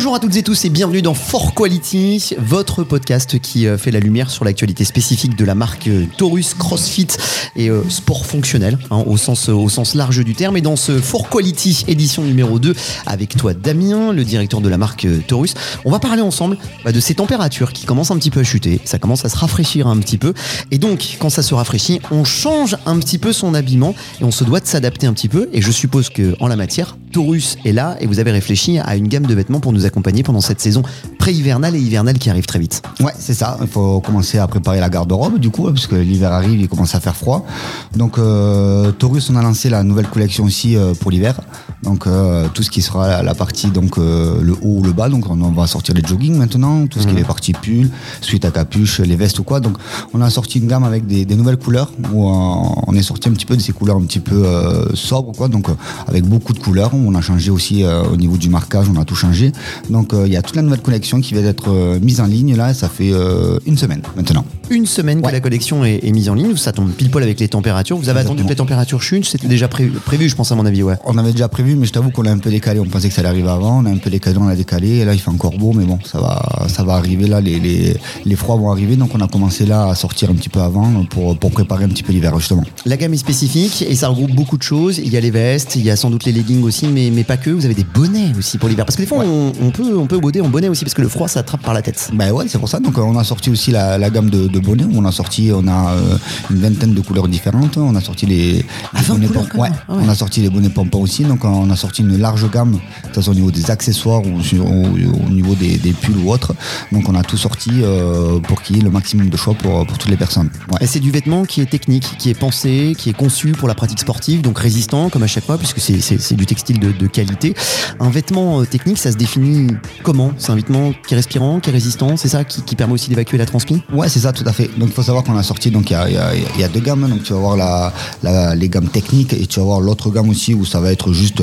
Bonjour à toutes et tous et bienvenue dans For Quality, votre podcast qui euh, fait la lumière sur l'actualité spécifique de la marque euh, Taurus CrossFit et euh, sport fonctionnel hein, au, sens, large du terme. Et dans ce For Quality édition numéro 2 avec toi Damien, le directeur de la marque Taurus, on va parler ensemble bah, de ces températures qui commencent un petit peu à chuter, ça commence à se rafraîchir un petit peu. Et donc quand ça se rafraîchit, on change un petit peu son habillement et on se doit de s'adapter un petit peu. Et je suppose que en la matière, Taurus est là et vous avez réfléchi à une gamme de vêtements pour nous accompagner pendant cette saison pré-hivernale et hivernale qui arrive très vite. Ouais, c'est ça. Il faut commencer à préparer la garde-robe du coup, parce que l'hiver arrive, il commence à faire froid. Donc euh, Taurus, on a lancé la nouvelle collection aussi euh, pour l'hiver. Donc euh, tout ce qui sera la partie donc euh, le haut ou le bas. Donc on, va sortir les jogging maintenant, tout ce qui est partie pull, suite à capuche, les vestes ou quoi. Donc on a sorti une gamme avec des, des nouvelles couleurs où on est sorti un petit peu de ces couleurs un petit peu sobres quoi. Donc avec beaucoup de couleurs. On a changé aussi au niveau du marquage, on a tout changé. Donc euh, il y a toute la nouvelle collection qui va être euh, mise en ligne là, ça fait euh, une semaine maintenant. Une semaine que la collection est, mise en ligne, ça tombe pile poil avec les températures. Vous avez attendu que les températures chutent, c'était déjà prévu, je pense à mon avis, ouais. On avait déjà prévu, mais je t'avoue qu'on a un peu décalé. On pensait que ça allait arriver avant, on a un peu décalé, on a décalé. Et là, il fait encore beau, mais bon, ça va, ça va arriver là. Les, les, les froids vont arriver, donc on a commencé là à sortir un petit peu avant pour, pour préparer un petit peu l'hiver justement. La gamme est spécifique et ça regroupe beaucoup de choses. Il y a les vestes, il y a sans doute les leggings aussi, mais, mais pas que. Vous avez des bonnets aussi pour l'hiver, parce que des fois on, on, peut on peut bauder en bonnet aussi parce que le froid ça attrape par la tête. Bah ouais, c'est pour ça. Donc on a sorti aussi la, la gamme de, de bonnets. On a sorti on a euh, une vingtaine de couleurs différentes. On a sorti les, ah, bonnets pompons. Ouais, on a sorti les bonnets pompons aussi. Donc on a sorti une large gamme, que ce soit au niveau des accessoires ou au, niveau des, pulls ou autres. Donc on a tout sorti euh, pour qu'il y ait le maximum de choix pour, pour toutes les personnes. Et c'est du vêtement qui est technique, qui est pensé, qui est conçu pour la pratique sportive, donc résistant comme à chaque fois, puisque c'est du textile de, de, qualité. Un vêtement euh, technique, ça se définit comment? C'est un vêtement qui est respirant, qui est résistant, c'est ça qui, qui permet aussi d'évacuer la transpi? Ouais, c'est ça, tout à fait. Donc il faut savoir qu'on a sorti, donc il y a, y a, deux gammes. Donc tu vas voir la, la, les gammes techniques et tu vas voir l'autre gamme aussi où ça va être juste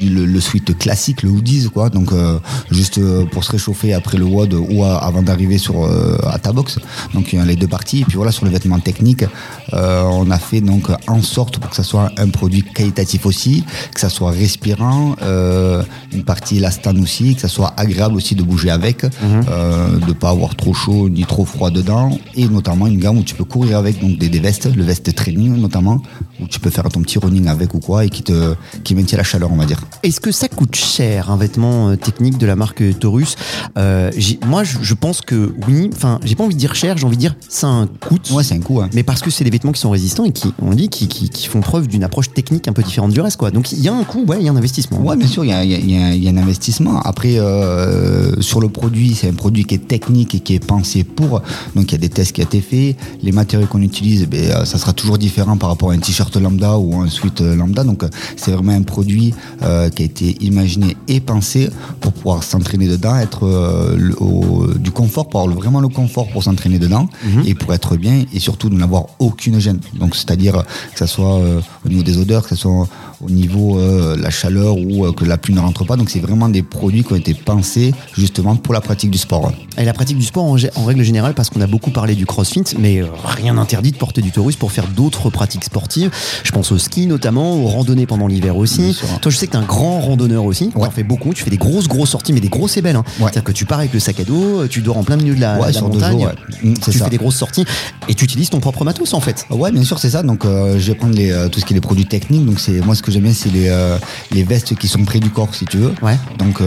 le, le suite classique, le hoodies, quoi. Donc euh, juste euh, pour se réchauffer après le WOD ou avant d'arriver sur euh, à ta box. Donc il y a les deux parties. Et puis voilà, sur le vêtement technique, on a fait donc en sorte pour que ça soit un produit qualitatif aussi, que ça soit respirant, une partie élastane aussi, que ça soit agréable aussi de bouger avec, mhm. de pas avoir trop chaud ni trop froid dedans, et notamment une gamme où tu peux courir avec donc des, des vestes, le veste training notamment, où tu peux faire ton petit running avec ou quoi, et qui te qui maintient la chaleur, on va dire. Est-ce que ça coûte cher un vêtement euh, technique de la marque Taurus? Euh, Moi, je, pense que oui. Enfin, j'ai pas envie de dire cher, j'ai envie de dire ça a un coût. Ouais, c'est un coût. Mais parce que c'est des vêtements qui sont résistants et qui, on dit, qui, qui, font preuve d'une approche technique un peu différente du reste, quoi. Donc il y a un coût, ouais, il y a un investissement. Ouais, bien sûr, il y a, y a, un investissement. Après, euh, sur le produit, c'est un produit qui est technique et qui est pensé pour. Donc il y a des tests qui ont été faits. Les matériaux qu'on utilise, ben, ça sera toujours différent par rapport à un t-shirt lambda ou un sweat lambda. Donc c'est vraiment un produit qui a été imaginé et pensé pour pouvoir s'entraîner dedans, être euh, au, du confort, pour avoir vraiment le confort pour s'entraîner dedans mhm. et pour être bien et surtout de n'avoir aucune gêne. Donc c'est-à-dire que ça soit euh, au niveau des odeurs, que ce soit au niveau euh, la chaleur ou que la pluie ne rentre pas. Donc c'est vraiment des produits qui ont été pensés justement pour la pratique du sport. Et la pratique du sport en, en règle générale, parce qu'on a beaucoup parlé du crossfit, mais rien n'interdit de porter du taurus pour faire d'autres pratiques sportives. Je pense au ski notamment, aux randonnées pendant l'hiver aussi. Toi, je sais que tu es un grand randonneur aussi. Tu en fais beaucoup. Tu fais des grosses, grosses sorties, mais des grosses et belles. Hein. C'est-à-dire que tu pars avec le sac à dos, tu dors en plein milieu de la, montagne. Mmh, tu fais des grosses sorties et tu utilises ton propre matos en fait. Ouais, bien sûr, c'est ça. Donc, euh, je vais prendre les, euh, tout ce qui est les produits techniques. Donc, c'est moi ce que j'aime bien, c'est les, euh, les vestes qui sont près du corps, si tu veux. Ouais. Donc,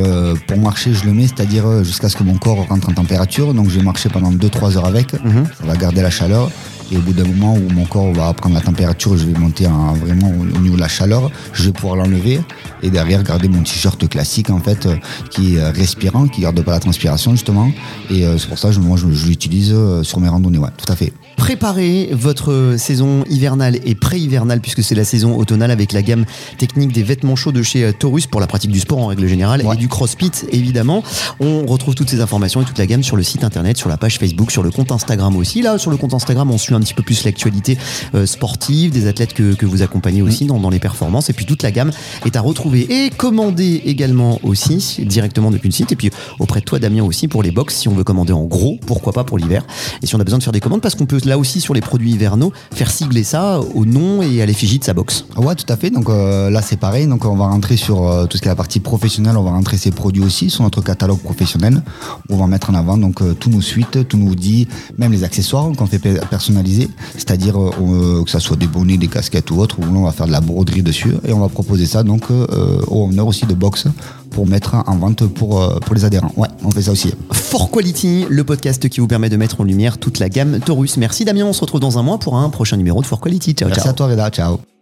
pour marcher, je le mets, c'est-à-dire jusqu'à ce que mon corps rentre en température. Donc, je vais marcher pendant 2-3 heures avec. Mmh. Ça va garder la chaleur. Et au bout d'un moment où mon corps va prendre la température, je vais monter vraiment au niveau de la chaleur, je vais pouvoir l'enlever et derrière garder mon t-shirt classique en fait, euh, qui est respirant, qui garde pas la transpiration justement. Et euh, c'est pour ça que moi je, l'utilise euh, sur mes randonnées, ouais, tout à fait. Préparez votre saison hivernale et pré-hivernale puisque c'est la saison automnale avec la gamme technique des vêtements chauds de chez Taurus pour la pratique du sport en règle générale et du crossfit évidemment. On retrouve toutes ces informations et toute la gamme sur le site internet, sur la page Facebook, sur le compte Instagram aussi. Là, sur le compte Instagram, on suit un petit peu plus l'actualité euh, sportive, des athlètes que, que vous accompagnez aussi dans, dans, les performances. Et puis toute la gamme est à retrouver et commander également aussi directement depuis le site. Et puis auprès de toi, Damien, aussi pour les box, si on veut commander en gros, pourquoi pas pour l'hiver. Et si on a besoin de faire des commandes, parce qu'on peut là aussi sur les produits hivernaux, faire sigler ça au nom et à l'effigie de sa box. Ouais, tout à fait. Donc euh, là, c'est pareil. Donc on va rentrer sur euh, tout ce qui est la partie professionnelle. On va rentrer ces produits aussi sur notre catalogue professionnel. On va mettre en avant donc euh, tous nos suites, tous nos hoodies, même les accessoires qu'on fait pe- personnaliser. C'est-à-dire que ça soit des bonnets, des casquettes ou autre. Où on va faire de la broderie dessus et on va proposer ça donc aux honneurs aussi de box pour mettre en vente pour euh, pour les adhérents. Ouais, on fait ça aussi. For Quality, le podcast qui vous permet de mettre en lumière toute la gamme Taurus. Merci Damien, on se retrouve dans un mois pour un prochain numéro de For Quality. Ciao, Merci ciao. à toi, Reda. Ciao.